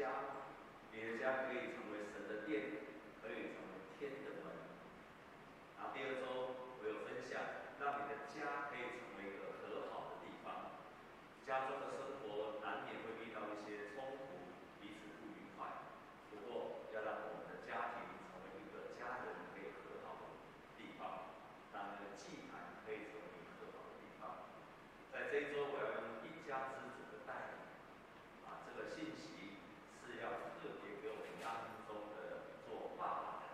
家，你的家可以成为神的殿，可以成为天的门。然后第二周我有分享，让你的家可以成为一个和好的地方。家中的生活难免会遇到一些冲突，彼此不愉快。不过要让我们的家庭成为一个家人可以和好的地方，让那个祭坛可以成为一个和好的地方。在这一周，我要用一家之主的带领，啊，这个信息是要特别给我们当中的做爸爸的，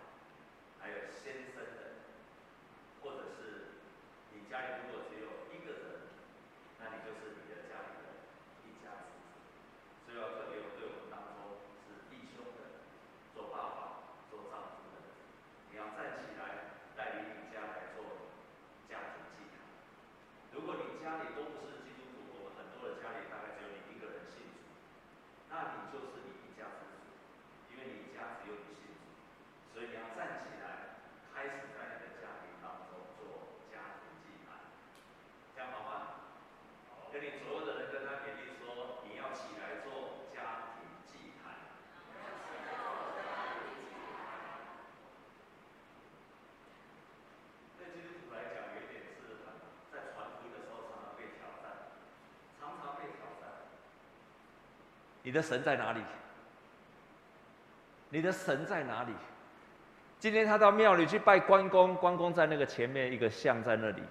还有先生的，或者是你家里如果只有一个人，那你就是你的家里的一家之主，所以要特别对我们当中是弟兄的，做爸爸、做丈夫的，你要站起来带领你家来做家庭祭坛。如果你家里都不是基督徒，我们很多的家里大概只有你一个人信主，那你就是你一家之主，因为你家只有你信主，所以你要站起来，开始在你的家庭当中做家庭祭坛，这样好吗？跟你所有的人跟他勉励说，你要起来做家庭祭坛。对基督徒来讲，有一点是很在传福音的时候常常被挑战，常常被挑战。你的神在哪里？你的神在哪里？今天他到庙里去拜关公，关公在那个前面一个像在那里；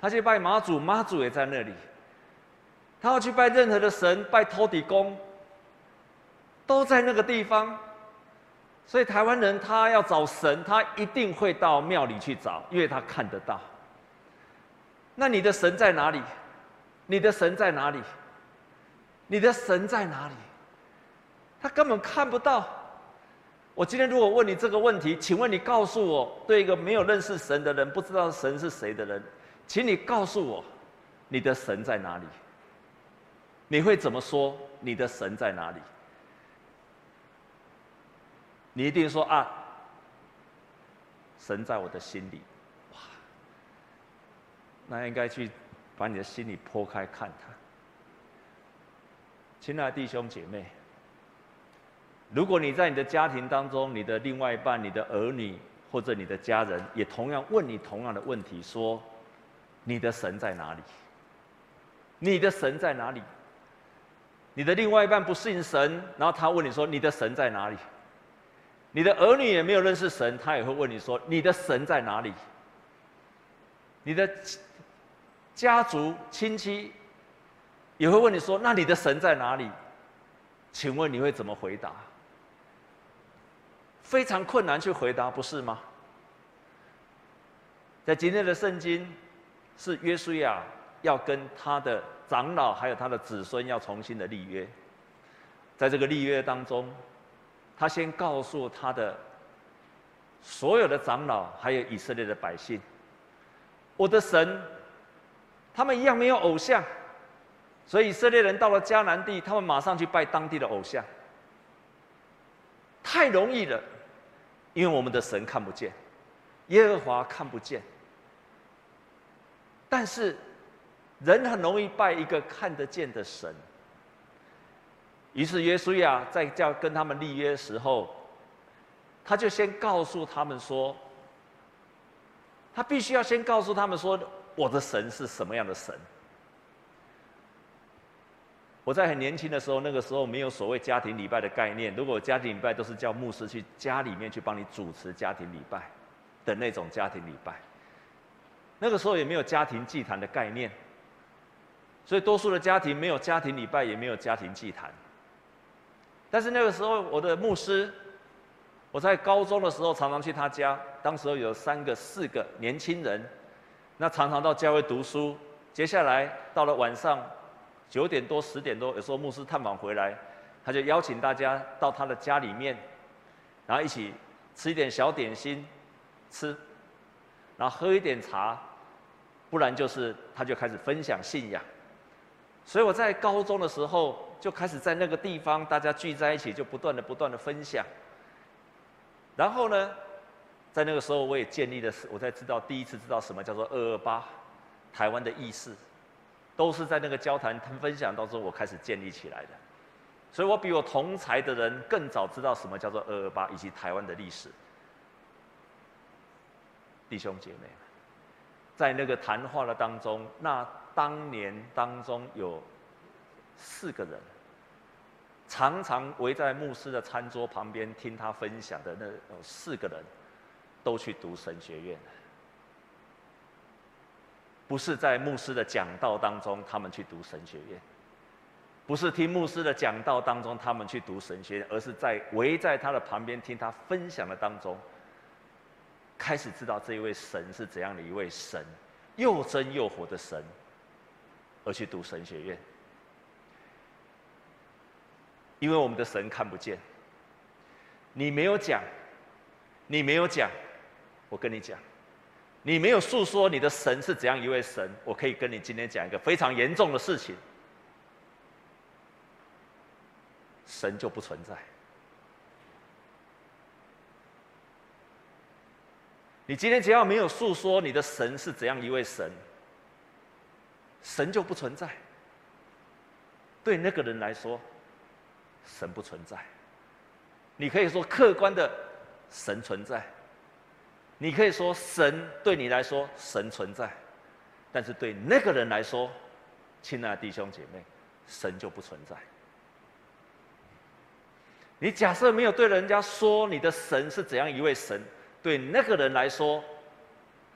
他去拜妈祖，妈祖也在那里。他要去拜任何的神，拜土地公，都在那个地方。所以台湾人他要找神，他一定会到庙里去找，因为他看得到。那你的神在哪里？你的神在哪里？你的神在哪里？他根本看不到。我今天如果问你这个问题，请问你告诉我，对一个没有认识神的人，不知道神是谁的人，请你告诉我，你的神在哪里？你会怎么说？你的神在哪里？你一定说啊，神在我的心里。哇，那应该去把你的心里剖开看他。亲爱的弟兄姐妹，如果你在你的家庭当中，你的另外一半、你的儿女或者你的家人，也同样问你同样的问题，说：你的神在哪里？你的神在哪里？你的另外一半不信神，然后他问你说：你的神在哪里？你的儿女也没有认识神，他也会问你说：“你的神在哪里？”你的家族亲戚也会问你说：“那你的神在哪里？”请问你会怎么回答？非常困难去回答，不是吗？在今天的圣经，是约书亚要跟他的长老还有他的子孙要重新的立约，在这个立约当中。他先告诉他的所有的长老，还有以色列的百姓：“我的神，他们一样没有偶像，所以以色列人到了迦南地，他们马上去拜当地的偶像。太容易了，因为我们的神看不见，耶和华看不见。但是人很容易拜一个看得见的神。”于是耶稣呀在叫跟他们立约时候，他就先告诉他们说，他必须要先告诉他们说，我的神是什么样的神。我在很年轻的时候，那个时候没有所谓家庭礼拜的概念，如果家庭礼拜都是叫牧师去家里面去帮你主持家庭礼拜的那种家庭礼拜，那个时候也没有家庭祭坛的概念，所以多数的家庭没有家庭礼拜，也没有家庭祭坛。但是那个时候，我的牧师，我在高中的时候常常去他家。当时候有三个、四个年轻人，那常常到教会读书。接下来到了晚上九点多、十点多，有时候牧师探访回来，他就邀请大家到他的家里面，然后一起吃一点小点心，吃，然后喝一点茶，不然就是他就开始分享信仰。所以我在高中的时候。就开始在那个地方，大家聚在一起，就不断的、不断的分享。然后呢，在那个时候，我也建立了，我才知道第一次知道什么叫做二二八，台湾的意识，都是在那个交谈、分享当中，我开始建立起来的。所以我比我同才的人更早知道什么叫做二二八以及台湾的历史。弟兄姐妹，在那个谈话的当中，那当年当中有四个人，常常围在牧师的餐桌旁边听他分享的那四个人，都去读神学院。不是在牧师的讲道当中，他们去读神学院；不是听牧师的讲道当中，他们去读神学院，而是在围在他的旁边听他分享的当中，开始知道这一位神是怎样的一位神，又真又活的神，而去读神学院。因为我们的神看不见，你没有讲，你没有讲，我跟你讲。你没有诉说你的神是怎样一位神，我可以跟你今天讲一个非常严重的事情：神就不存在。你今天只要没有诉说你的神是怎样一位神，神就不存在。对那个人来说，神不存在。你可以说客观的神存在。你可以说神对你来说神存在，但是对那个人来说，亲爱的弟兄姐妹，神就不存在。你假设没有对人家说你的神是怎样一位神，对那个人来说，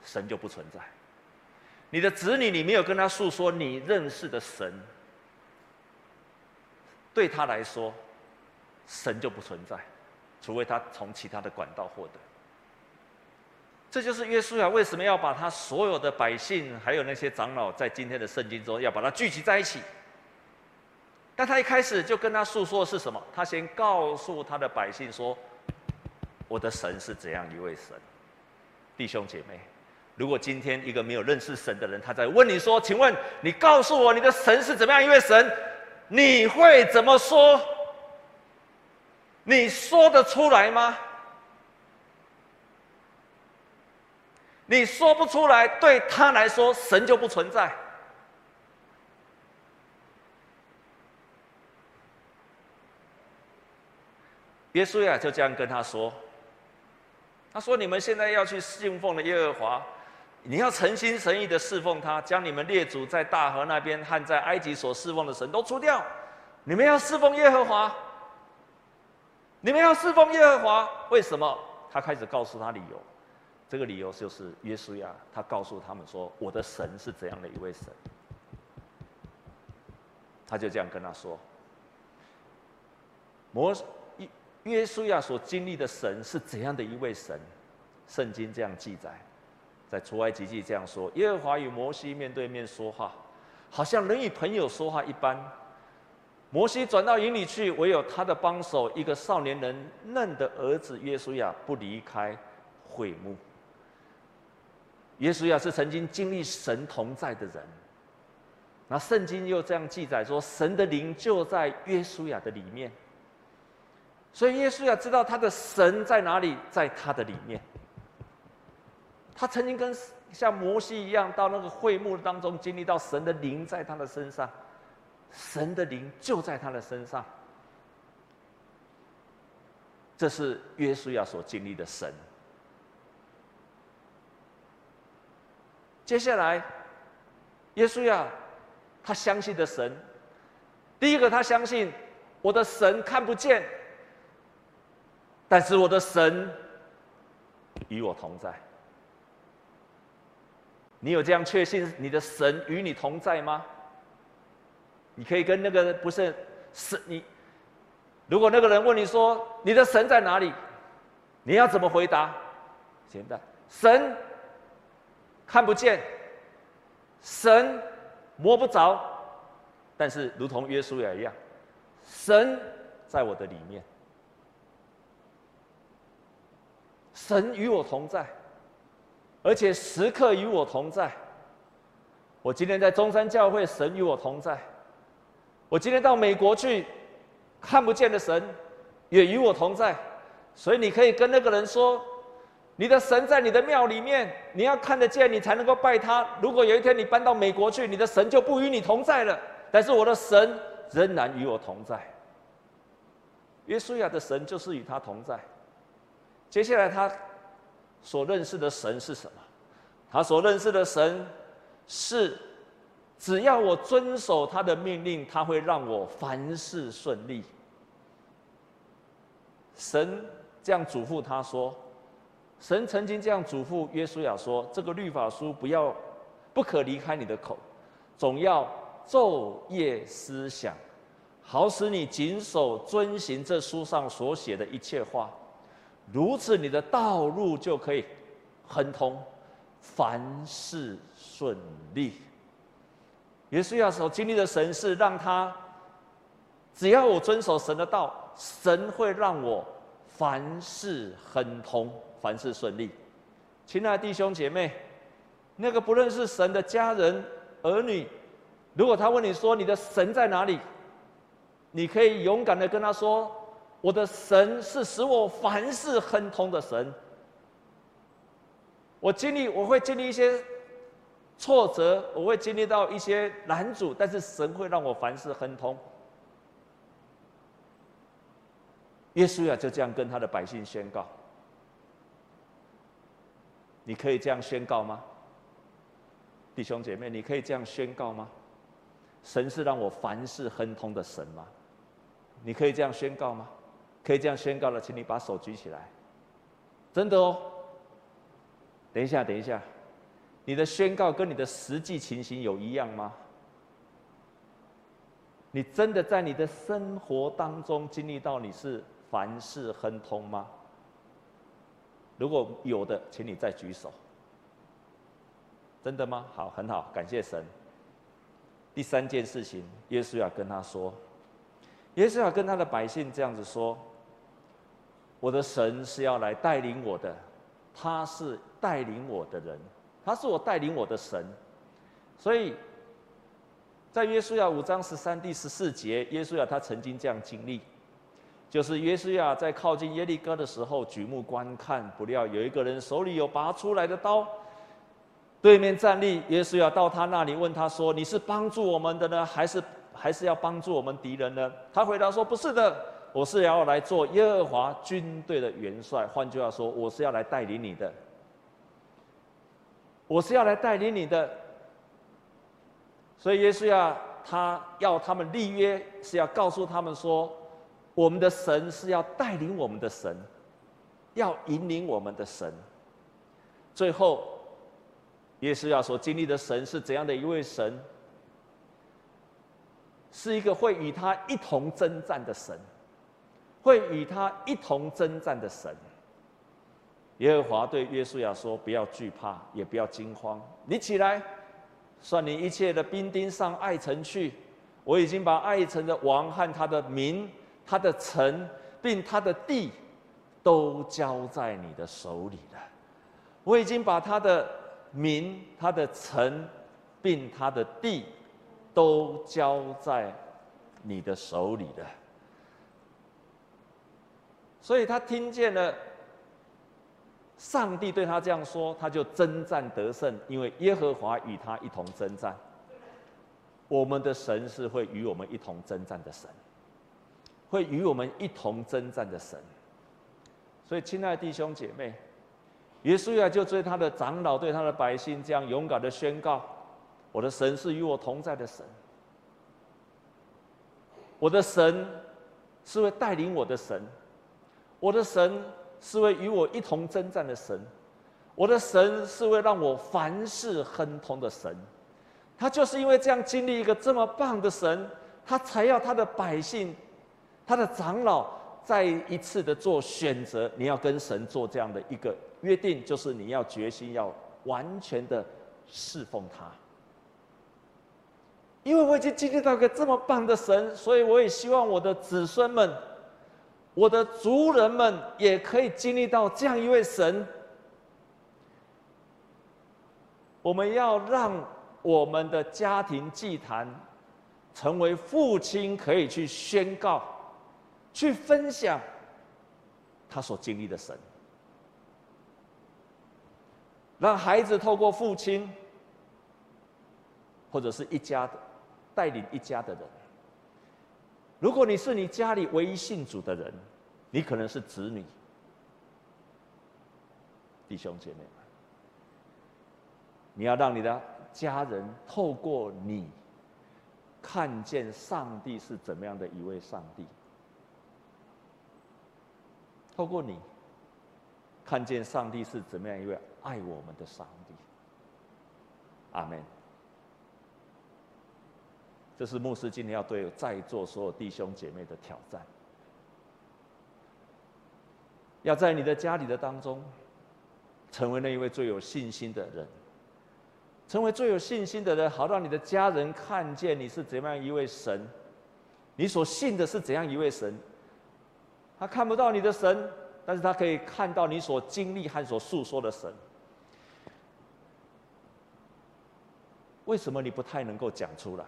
神就不存在。你的子女，你没有跟他诉说你认识的神，对他来说，神就不存在，除非他从其他的管道获得。这就是约书亚为什么要把他所有的百姓，还有那些长老，在今天的圣经中要把他聚集在一起。但他一开始就跟他诉说的是什么？他先告诉他的百姓说：“我的神是怎样一位神。”弟兄姐妹，如果今天一个没有认识神的人，他在问你说：“请问你告诉我你的神是怎么样一位神？”你会怎么说？你说得出来吗？你说不出来，对他来说，神就不存在。约书亚就这样跟他说：“他说，你们现在要去信奉的耶和华，你要诚心诚意的侍奉他，将你们列祖在大河那边和在埃及所侍奉的神都除掉，你们要侍奉耶和华。你们要侍奉耶和华，为什么？他开始告诉他理由。”这个理由就是约书亚，他告诉他们说：“我的神是怎样的一位神。”他就这样跟他说：“摩约书亚所经历的神是怎样的一位神？”圣经这样记载，在出埃及记这样说：“耶和华与摩西面对面说话，好像人与朋友说话一般。摩西转到营里去，唯有他的帮手一个少年人嫩的儿子约书亚不离开会幕。”约书亚是曾经经历神同在的人，那圣经又这样记载说，神的灵就在约书亚的里面，所以约书亚知道他的神在哪里，在他的里面。他曾经跟像摩西一样，到那个会幕当中经历到神的灵在他的身上，神的灵就在他的身上，这是约书亚所经历的神。接下来，耶稣呀，他相信的神，第一个他相信我的神看不见，但是我的神与我同在。你有这样确信你的神与你同在吗？你可以跟那个不是是你，如果那个人问你说你的神在哪里，你要怎么回答？简单，神。看不见，神摸不着，但是如同约书亚一样，神在我的里面，神与我同在，而且时刻与我同在。我今天在中山教会，神与我同在；我今天到美国去，看不见的神也与我同在。所以你可以跟那个人说。你的神在你的庙里面，你要看得见，你才能够拜他。如果有一天你搬到美国去，你的神就不与你同在了。但是我的神仍然与我同在。约书亚的神就是与他同在。接下来他所认识的神是什么？他所认识的神是，只要我遵守他的命令，他会让我凡事顺利。神这样嘱咐他说：“神曾经这样嘱咐约书亚说，这个律法书不要，不可离开你的口，总要昼夜思想，好使你谨守遵行这书上所写的一切话。如此，你的道路就可以亨通。”凡事顺利。约书亚所经历的神是让他，只要我遵守神的道，神会让我凡事亨通，凡事顺利。亲爱的弟兄姐妹，那个不认识神的家人儿女，如果他问你说你的神在哪里，你可以勇敢的跟他说：我的神是使我凡事亨通的神。我经历，我会经历一些挫折，我会经历到一些难阻，但是神会让我凡事亨通。耶稣亚就这样跟他的百姓宣告：“你可以这样宣告吗？弟兄姐妹，你可以这样宣告吗？神是让我凡事亨通的神吗？你可以这样宣告吗？可以这样宣告的，请你把手举起来。真的哦。”等一下，等一下，你的宣告跟你的实际情形有一样吗？你真的在你的生活当中经历到你是凡事亨通吗？如果有的，请你再举手。真的吗？好，很好，感谢神。第三件事情，耶稣要跟他说，耶稣要跟他的百姓这样子说：“我的神是要来带领我的。”他是带领我的人，他是我带领我的神，所以，在约书亚五章十三第十四节，耶稣亚他曾经这样经历，就是约书亚在靠近耶利哥的时候，举目观看，不料有一个人手里有拔出来的刀，对面站立，约书亚到他那里问他说：“你是帮助我们的呢，还是还是要帮助我们敌人呢？”他回答说：“不是的。”我是要来做耶和华军队的元帅，换句话说，我是要来带领你的。我是要来带领你的。所以，约书亚他要他们立约，是要告诉他们说，我们的神是要带领我们的神，要引领我们的神。最后，耶稣亚所经历的神是怎样的一位神？是一个会与他一同征战的神。会与他一同征战的神，耶和华对约书亚说：“不要惧怕，也不要惊慌。你起来，率领一切的兵丁上爱城去。我已经把爱城的王和他的民、他的城，并他的地，都交在你的手里了。我已经把他的民、他的城，并他的地，都交在你的手里了。”所以他听见了上帝对他这样说，他就征战得胜，因为耶和华与他一同征战。我们的神是会与我们一同征战的神，会与我们一同征战的神。所以，亲爱的弟兄姐妹，约书亚就对他的长老、对他的百姓这样勇敢的宣告：我的神是与我同在的神，我的神是会带领我的神。我的神是会与我一同征战的神，我的神是会让我凡事亨通的神，他就是因为这样经历一个这么棒的神，他才要他的百姓、他的长老再一次的做选择。你要跟神做这样的一个约定，就是你要决心要完全的侍奉他。因为我已经经历到一个这么棒的神，所以我也希望我的子孙们。我的族人们也可以经历到这样一位神。我们要让我们的家庭祭坛成为父亲可以去宣告、去分享他所经历的神，让孩子透过父亲或者是一家的带领一家的人，如果你是你家里唯一信主的人，你可能是子女，弟兄姐妹们，你要让你的家人透过你，看见上帝是怎么样的一位上帝。透过你，看见上帝是怎么样一位爱我们的上帝。阿门。这是牧师今天要对在座所有弟兄姐妹的挑战。要在你的家里的当中，成为那一位最有信心的人，成为最有信心的人，好让你的家人看见你是怎么样一位神，你所信的是怎样一位神。他看不到你的神，但是他可以看到你所经历和所诉说的神。为什么你不太能够讲出来？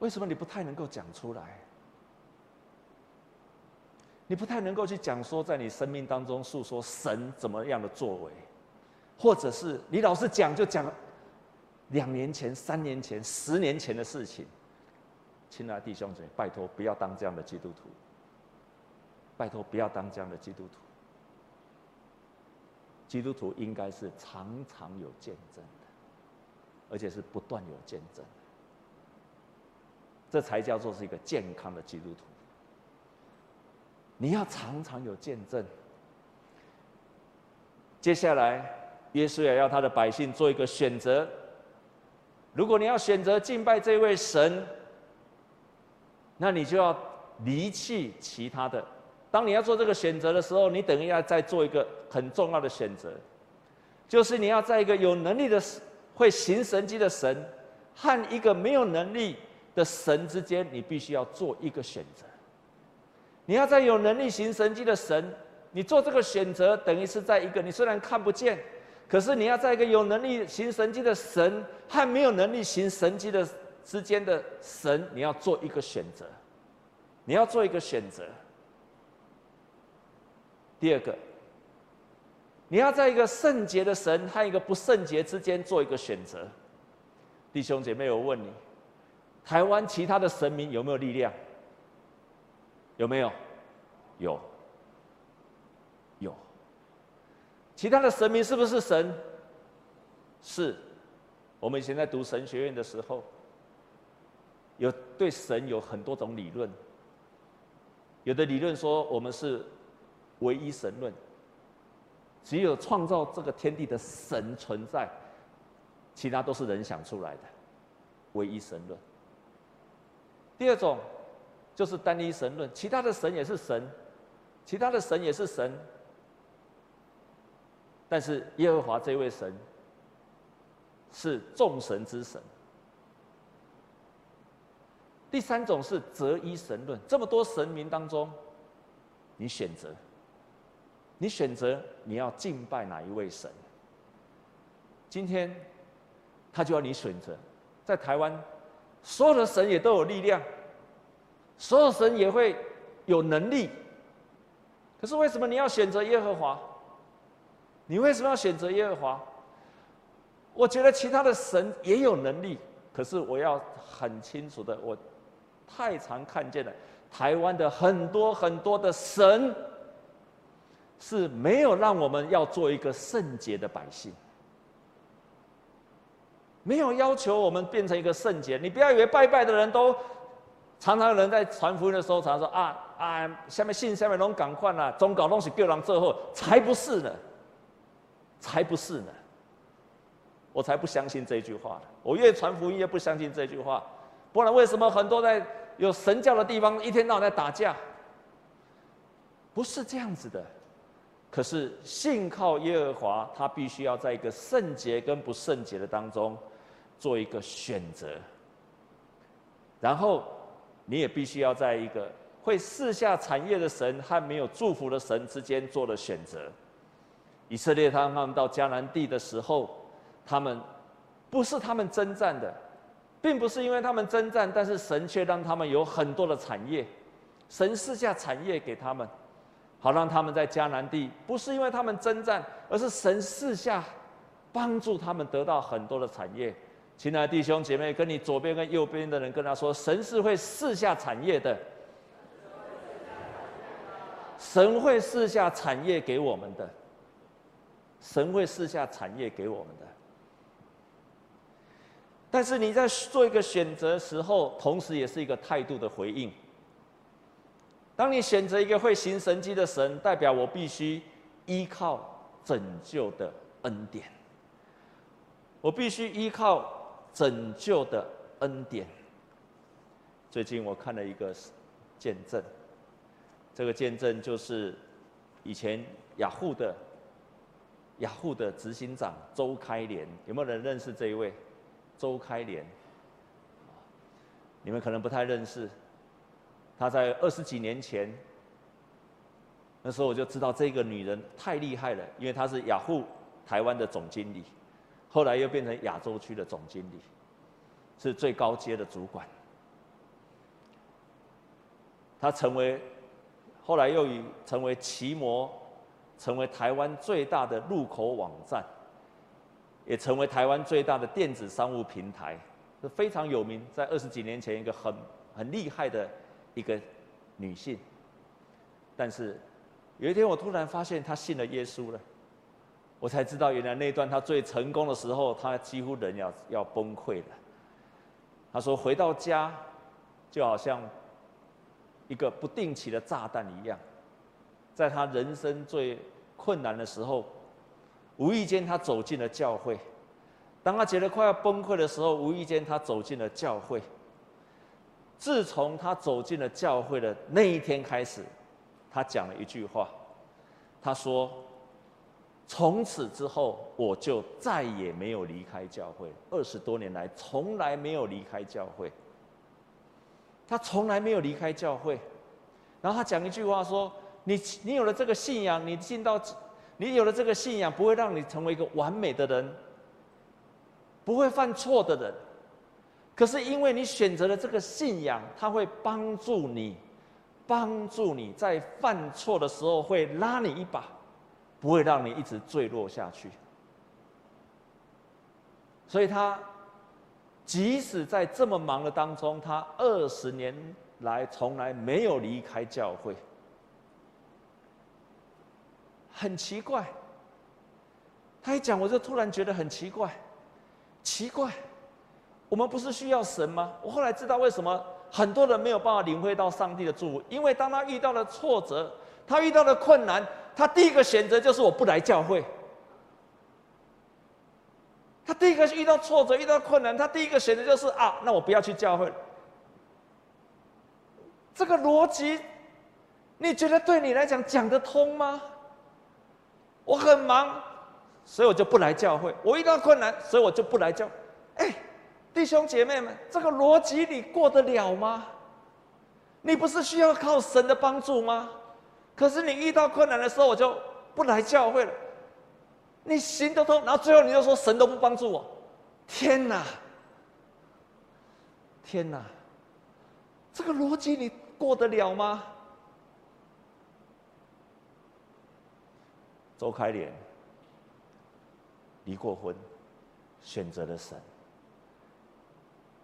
为什么你不太能够讲出来？你不太能够去讲说，在你生命当中诉说神怎么样的作为，或者是你老是讲就讲两年前、三年前、十年前的事情。亲爱的弟兄姊妹，拜托不要当这样的基督徒。拜托不要当这样的基督徒。基督徒应该是常常有见证的，而且是不断有见证。这才叫做是一个健康的基督徒。你要常常有见证。接下来，耶稣也要他的百姓做一个选择。如果你要选择敬拜这位神，那你就要离弃其他的。当你要做这个选择的时候，你等于要再做一个很重要的选择，就是你要在一个有能力的、会行神迹的神和一个没有能力的神之间，你必须要做一个选择。你要在有能力行神迹的神，你做这个选择，等于是在一个你虽然看不见，可是你要在一个有能力行神迹的神和没有能力行神迹的之间的神，你要做一个选择。你要做一个选择。第二个，你要在一个圣洁的神和一个不圣洁之间做一个选择。弟兄姐妹，我问你，台湾其他的神明有没有力量？有没有？有。有。其他的神明是不是神？是。我们以前在读神学院的时候，有对神有很多种理论。有的理论说我们是唯一神论，只有创造这个天地的神存在，其他都是人想出来的，唯一神论。第二种。就是单一神论，其他的神也是神，其他的神也是神，但是耶和华这位神是众神之神。第三种是择一神论，这么多神明当中，你选择，你选择你要敬拜哪一位神？今天他就要你选择，在台湾，所有的神也都有力量。所有神也会有能力，可是为什么你要选择耶和华？你为什么要选择耶和华？我觉得其他的神也有能力，可是我要很清楚的，我太常看见了台湾的很多很多的神是没有让我们要做一个圣洁的百姓，没有要求我们变成一个圣洁。你不要以为拜拜的人都。常常人在传福音的时候，常常说啊啊，下面信下面拢赶快啦，总搞东西叫人最后，才不是呢，才不是呢，我才不相信这句话。我越传福音越不相信这句话，不然为什么很多在有神教的地方一天到晚在打架？不是这样子的。可是信靠耶和华，他必须要在一个圣洁跟不圣洁的当中做一个选择，然后。你也必须要在一个会四下产业的神和没有祝福的神之间做了选择。以色列他们到迦南地的时候，他们不是他们征战的，并不是因为他们征战，但是神却让他们有很多的产业，神赐下产业给他们，好让他们在迦南地，不是因为他们征战，而是神赐下帮助他们得到很多的产业，亲爱的弟兄姐妹，跟你左边跟右边的人跟他说，神是会赐下产业的。神会赐下产业给我们的，神会赐下产业给我们的。但是你在做一个选择时候，同时也是一个态度的回应。当你选择一个会行神迹的神，代表我必须依靠拯救的恩典。我必须依靠拯救的恩典。最近我看了一个见证。这个见证就是以前雅虎的雅虎的执行长周开莲，有没有人认识这一位？周开莲，你们可能不太认识。他在二十几年前，那时候我就知道这个女人太厉害了，因为她是雅虎台湾的总经理，后来又变成亚洲区的总经理，是最高阶的主管。她成为。后来又以成为奇摩，成为台湾最大的入口网站，也成为台湾最大的电子商务平台，是非常有名。在二十几年前，一个很很厉害的一个女性。但是有一天，我突然发现她信了耶稣了，我才知道原来那段她最成功的时候，她几乎人要要崩溃了。她说回到家，就好像。一个不定期的炸弹一样，在她人生最困难的时候，无意间他走进了教会。当他觉得快要崩溃的时候，无意间他走进了教会。自从他走进了教会的那一天开始，他讲了一句话，他说：“从此之后，我就再也没有离开教会，二十多年来从来没有离开教会。”他从来没有离开教会，然后他讲一句话说：“你你有了这个信仰，你进到，你有了这个信仰，不会让你成为一个完美的人，不会犯错的人。可是因为你选择了这个信仰，它会帮助你，帮助你在犯错的时候会拉你一把，不会让你一直坠落下去。所以他。”即使在这么忙的当中，他二十年来从来没有离开教会。很奇怪，他一讲，我就突然觉得很奇怪，奇怪，我们不是需要神吗？我后来知道为什么很多人没有办法领会到上帝的祝福，因为当他遇到了挫折，他遇到了困难，他第一个选择就是我不来教会。他第一个遇到挫折、遇到困难，他第一个选择就是啊，那我不要去教会。这个逻辑，你觉得对你来讲讲得通吗？我很忙，所以我就不来教会。我遇到困难，所以我就不来教。哎，弟兄姐妹们，这个逻辑你过得了吗？你不是需要靠神的帮助吗？可是你遇到困难的时候，我就不来教会了。你行得通，然后最后你又说神都不帮助我，天哪！天哪！这个逻辑你过得了吗？周开莲离过婚，选择了神，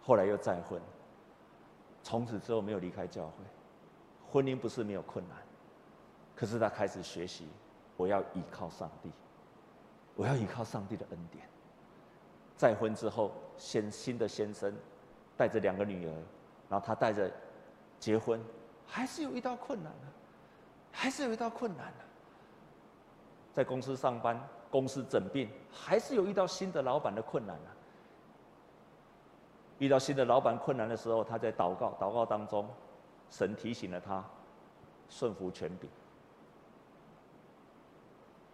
后来又再婚，从此之后没有离开教会。婚姻不是没有困难，可是他开始学习，我要依靠上帝。我要依靠上帝的恩典。再婚之后，先新的先生带着两个女儿，然后他带着结婚，还是有遇到困难呢，还是有遇到困难呢。在公司上班，公司整并，还是有遇到新的老板的困难呢。遇到新的老板困难的时候，他在祷告，祷告当中，神提醒了他，顺服权柄，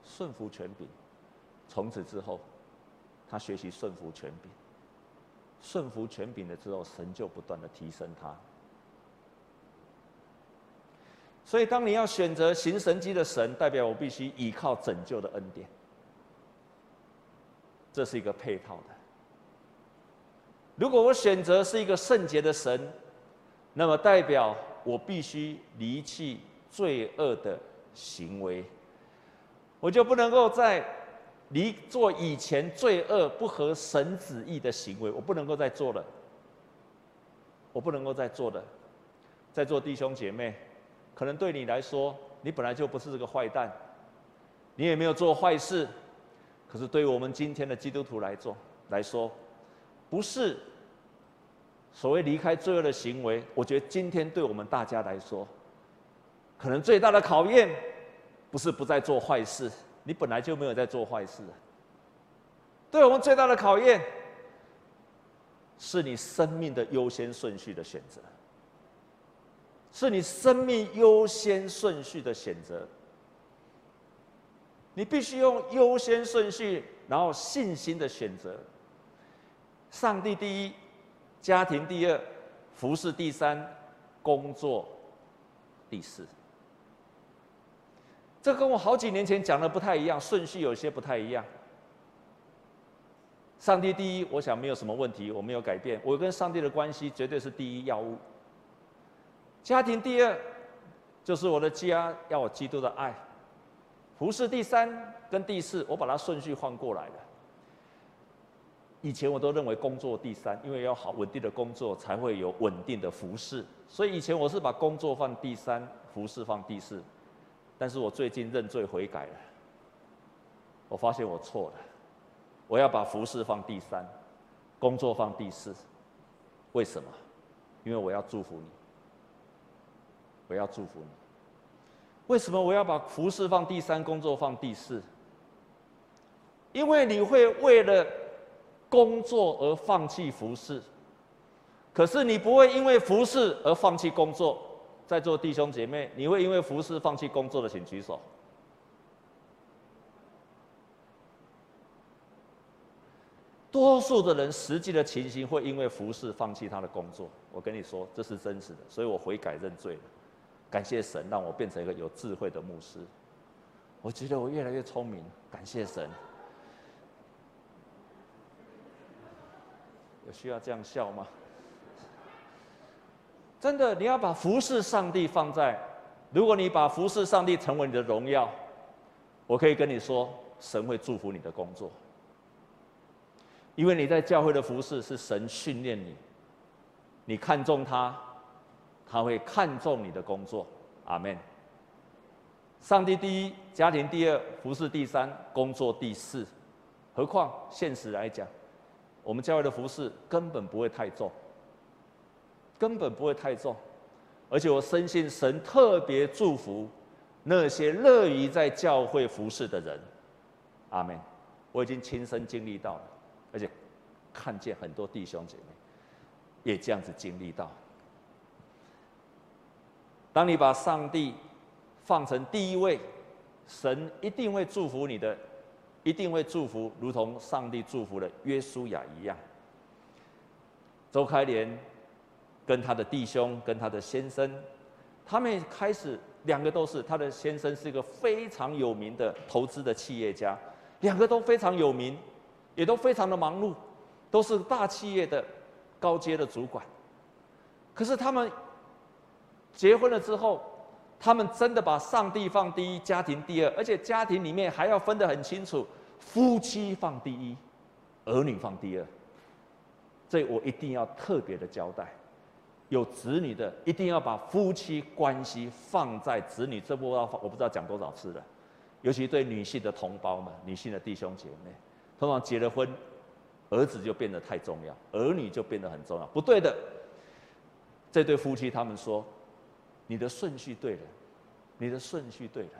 顺服权柄。从此之后，他学习顺服权柄，顺服权柄了之后，神就不断的提升他。所以，当你要选择行神迹的神，代表我必须依靠拯救的恩典，这是一个配套的。如果我选择是一个圣洁的神，那么代表我必须离弃罪恶的行为，我就不能够在。离做以前罪恶不合神旨意的行为，我不能够再做了。我不能够再做的，在座弟兄姐妹，可能对你来说，你本来就不是这个坏蛋，你也没有做坏事，可是对于我们今天的基督徒来做来说，不是所谓离开罪恶的行为。我觉得今天对我们大家来说，可能最大的考验，不是不再做坏事，你本来就没有在做坏事。对我们最大的考验。是你生命的优先顺序的选择，是你生命优先顺序的选择。你必须用优先顺序，然后信心的选择。上帝第一，家庭第二，服事第三，工作第四。这跟我好几年前讲的不太一样，顺序有些不太一样。上帝第一，我想没有什么问题，我没有改变。我跟上帝的关系绝对是第一要务。家庭第二，就是我的家要有基督的爱。服事第三跟第四，我把它顺序换过来了。以前我都认为工作第三，因为要好稳定的工作才会有稳定的服事，所以以前我是把工作放第三，服事放第四。但是我最近认罪悔改了，我发现我错了。我要把服事放第三，工作放第四，为什么？因为我要祝福你，我要祝福你。为什么我要把服事放第三，工作放第四？因为你会为了工作而放弃服事，可是你不会因为服事而放弃工作。在座弟兄姐妹，你会因为服事放弃工作的，请举手。多数的人实际的情形会因为服侍放弃他的工作。我跟你说，这是真实的，所以我悔改认罪了。感谢神让我变成一个有智慧的牧师。我觉得我越来越聪明，感谢神。有需要这样笑吗？真的，你要把服侍上帝放在，如果你把服侍上帝成为你的荣耀，我可以跟你说，神会祝福你的工作。因为你在教会的服侍是神训练你，你看重他，他会看重你的工作。阿门。上帝第一，家庭第二，服事第三，工作第四。何况现实来讲，我们教会的服事根本不会太重，根本不会太重。而且我深信神特别祝福那些乐于在教会服侍的人。阿门。我已经亲身经历到了。而且看见很多弟兄姐妹也这样子经历到。当你把上帝放成第一位，神一定会祝福你的，一定会祝福，如同上帝祝福了约书亚一样。周开莲跟他的弟兄跟他的先生，他们开始两个都是，他的先生是一个非常有名的投资的企业家，两个都非常有名。也都非常的忙碌，都是大企业的高阶的主管。可是他们结婚了之后，他们真的把上帝放第一，家庭第二，而且家庭里面还要分得很清楚，夫妻放第一，儿女放第二。这我一定要特别的交代，有子女的一定要把夫妻关系放在子女这波，我不知道讲多少次了，尤其对女性的同胞们、女性的弟兄姐妹。通常结了婚，儿子就变得太重要，儿女就变得很重要。不对的，这对夫妻他们说：“你的顺序对了，你的顺序对了，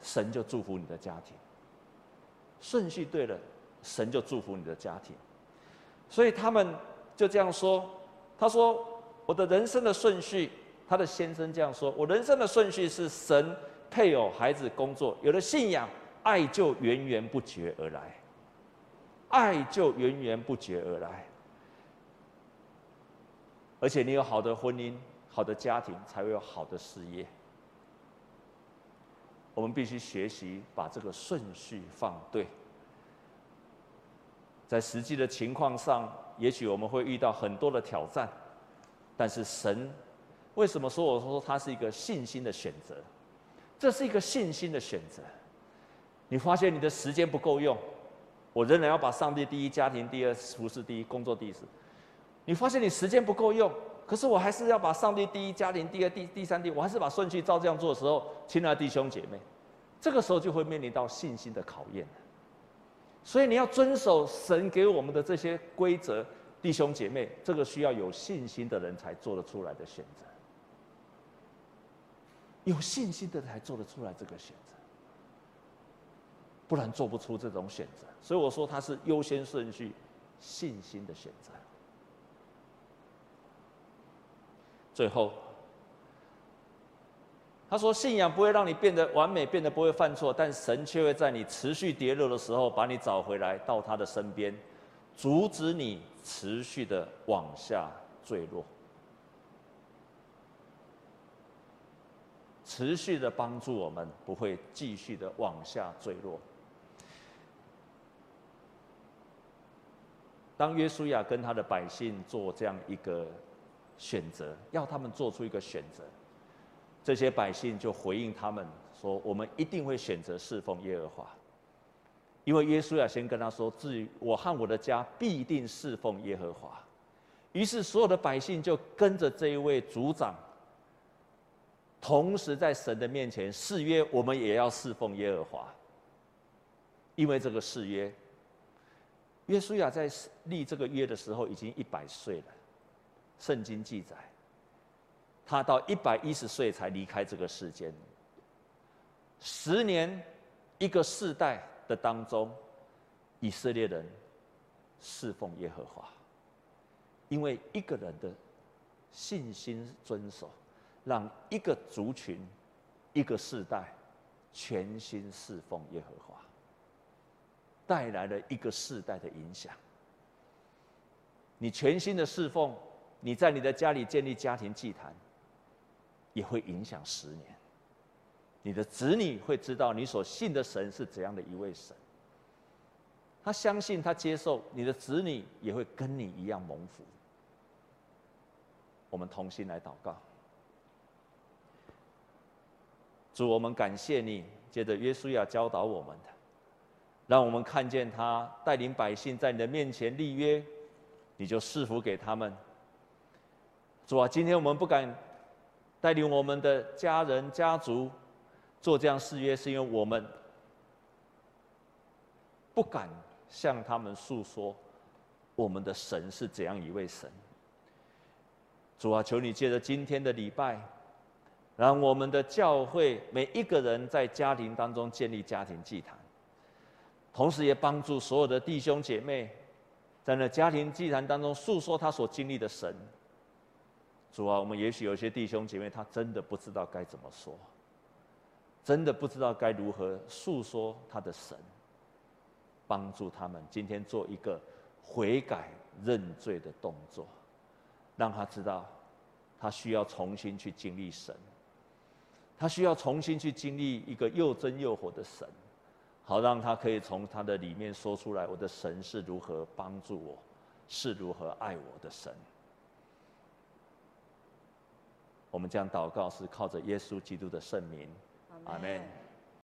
神就祝福你的家庭。顺序对了，神就祝福你的家庭。”所以他们就这样说：“他说我的人生的顺序，他的先生这样说：我人生的顺序是神、配偶、孩子、工作，有了信仰，爱就源源不绝而来。”爱就源源不绝而来，而且你有好的婚姻、好的家庭，才会有好的事业。我们必须学习把这个顺序放对。在实际的情况上，也许我们会遇到很多的挑战，但是神为什么说我说他是一个信心的选择？这是一个信心的选择。你发现你的时间不够用，我仍然要把上帝第一、家庭第二、服事第一、工作第四。你发现你时间不够用，可是我还是要把上帝第一、家庭第二、第第三、第，我还是把顺序照这样做的时候，亲爱的弟兄姐妹，这个时候就会面临到信心的考验。所以你要遵守神给我们的这些规则，弟兄姐妹，这个需要有信心的人才做得出来的选择。有信心的人才做得出来这个选择，不然做不出这种选择。所以我说它是优先顺序，信心的选择。最后，他说：“信仰不会让你变得完美，变得不会犯错，但神却会在你持续跌落的时候，把你找回来，到他的身边，阻止你持续的往下坠落，持续的帮助我们不会继续的往下坠落。”当约书亚跟他的百姓做这样一个。选择要他们做出一个选择，这些百姓就回应他们说：“我们一定会选择侍奉耶和华，因为约书亚先跟他说：‘至于我和我的家，必定侍奉耶和华。’于是所有的百姓就跟着这一位族长，同时在神的面前誓约：我们也要侍奉耶和华。因为这个誓约，约书亚在立这个约的时候已经一百岁了。”圣经记载，他到一百一十岁才离开这个世间。十年一个世代的当中，以色列人侍奉耶和华，因为一个人的信心遵守，让一个族群、一个世代全心侍奉耶和华，带来了一个世代的影响。你全心的侍奉。你在你的家里建立家庭祭坛，也会影响十年。你的子女会知道你所信的神是怎样的一位神。他相信，他接受，你的子女也会跟你一样蒙福。我们同心来祷告。主，我们感谢你，借着约书亚教导我们的，让我们看见他带领百姓在你的面前立约，你就赐福给他们。主啊，今天我们不敢带领我们的家人、家族做这样誓约，是因为我们不敢向他们诉说我们的神是怎样一位神。主啊，求你借着今天的礼拜，让我们的教会每一个人在家庭当中建立家庭祭坛，同时也帮助所有的弟兄姐妹在那家庭祭坛当中诉说他所经历的神。主啊，我们也许有些弟兄姐妹，他真的不知道该怎么说，真的不知道该如何诉说他的神，帮助他们今天做一个悔改认罪的动作，让他知道他需要重新去经历神，他需要重新去经历一个又真又活的神，好让他可以从他的里面说出来：我的神是如何帮助我，是如何爱我的神。我们将祷告是靠着耶稣基督的圣名，阿门。